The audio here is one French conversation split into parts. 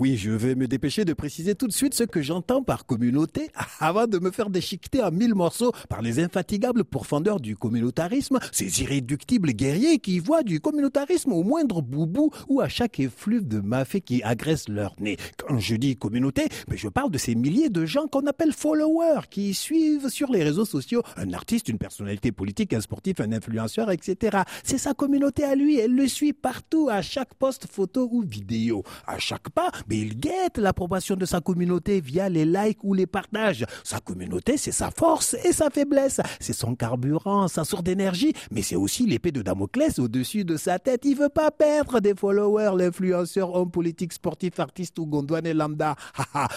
Oui, je vais me dépêcher de préciser tout de suite ce que j'entends par communauté avant de me faire déchiqueter en mille morceaux par les infatigables pourfendeurs du communautarisme, ces irréductibles guerriers qui voient du communautarisme au moindre boubou ou à chaque effluve de mafé qui agresse leur nez. Quand je dis communauté, mais je parle de ces milliers de gens qu'on appelle followers qui suivent sur les réseaux sociaux un artiste, une personnalité politique, un sportif, un influenceur, etc. C'est sa communauté à lui, elle le suit partout, à chaque post photo ou vidéo. À chaque pas, mais il guette l'approbation de sa communauté via les likes ou les partages. Sa communauté, c'est sa force et sa faiblesse. C'est son carburant, sa source d'énergie, mais c'est aussi l'épée de Damoclès au-dessus de sa tête. Il veut pas perdre des followers, l'influenceur, homme politique, sportif, artiste ou gondouane et lambda.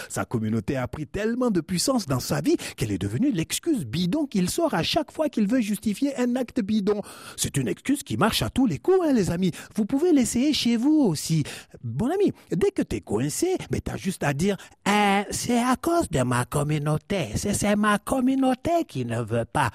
sa communauté a pris tellement de puissance dans sa vie qu'elle est devenue l'excuse bidon qu'il sort à chaque fois qu'il veut justifier un acte bidon. C'est une excuse qui marche à tous les coups, hein, les amis. Vous pouvez l'essayer chez vous aussi. Bon ami, dès que t'es coincé, mais t'as juste à dire eh, c'est à cause de ma communauté. C'est ma communauté qui ne veut pas.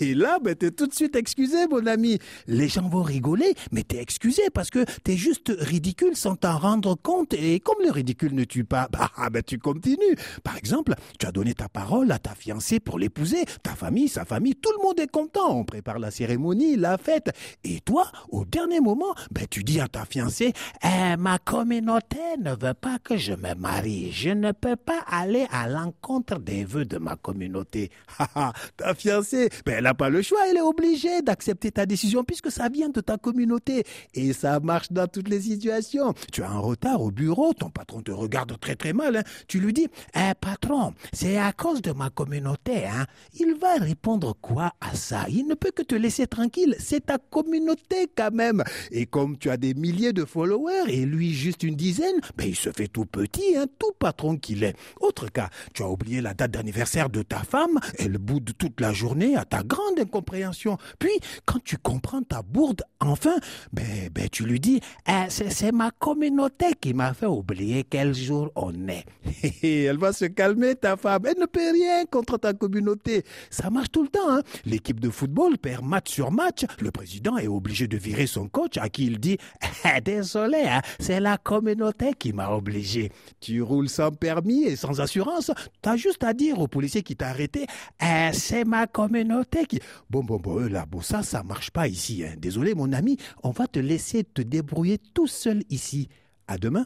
Et là, ben, t'es tout de suite excusé, mon ami. Les gens vont rigoler, mais t'es excusé parce que t'es juste ridicule sans t'en rendre compte. Et comme le ridicule ne tue pas, bah, ben, tu continues. Par exemple, tu as donné ta parole à ta fiancée pour l'épouser. Ta famille, sa famille, tout le monde est content. On prépare la cérémonie, la fête. Et toi, au dernier moment, ben, tu dis à ta fiancée, eh, ma communauté ne veut pas que je me marie. Je ne peux pas aller à l'encontre des vœux de ma communauté. ta fiancée, ben, elle n'a pas le choix, elle est obligée d'accepter ta décision puisque ça vient de ta communauté. Et ça marche dans toutes les situations. Tu as un retard au bureau, ton patron te regarde très très mal. Hein. Tu lui dis, eh, patron, c'est à cause de ma communauté. Hein. Il va répondre quoi à ça? Il ne peut que te laisser tranquille. C'est ta communauté quand même. Et comme tu as des milliers de followers et lui juste une dizaine, ben, il se fait tout petit, hein, tout patron est. Autre cas, tu as oublié la date d'anniversaire de ta femme, elle boude toute la journée à ta grande incompréhension. Puis, quand tu comprends ta bourde, enfin, ben, ben tu lui dis, eh, c'est ma communauté qui m'a fait oublier quel jour on est. Elle va se calmer, ta femme. Elle ne peut rien contre ta communauté. Ça marche tout le temps. Hein. L'équipe de football perd match sur match. Le président est obligé de virer son coach à qui il dit, eh, désolé, hein, c'est la communauté qui m'a obligé. Tu roules sans permis et sans assurance. Tu as juste à dire au policier qui t'a arrêté, eh, c'est ma communauté qui... Bon, bon, bon, là, bon, ça, ça marche pas ici. Hein. Désolé, mon ami, on va te laisser te débrouiller tout seul ici. À demain.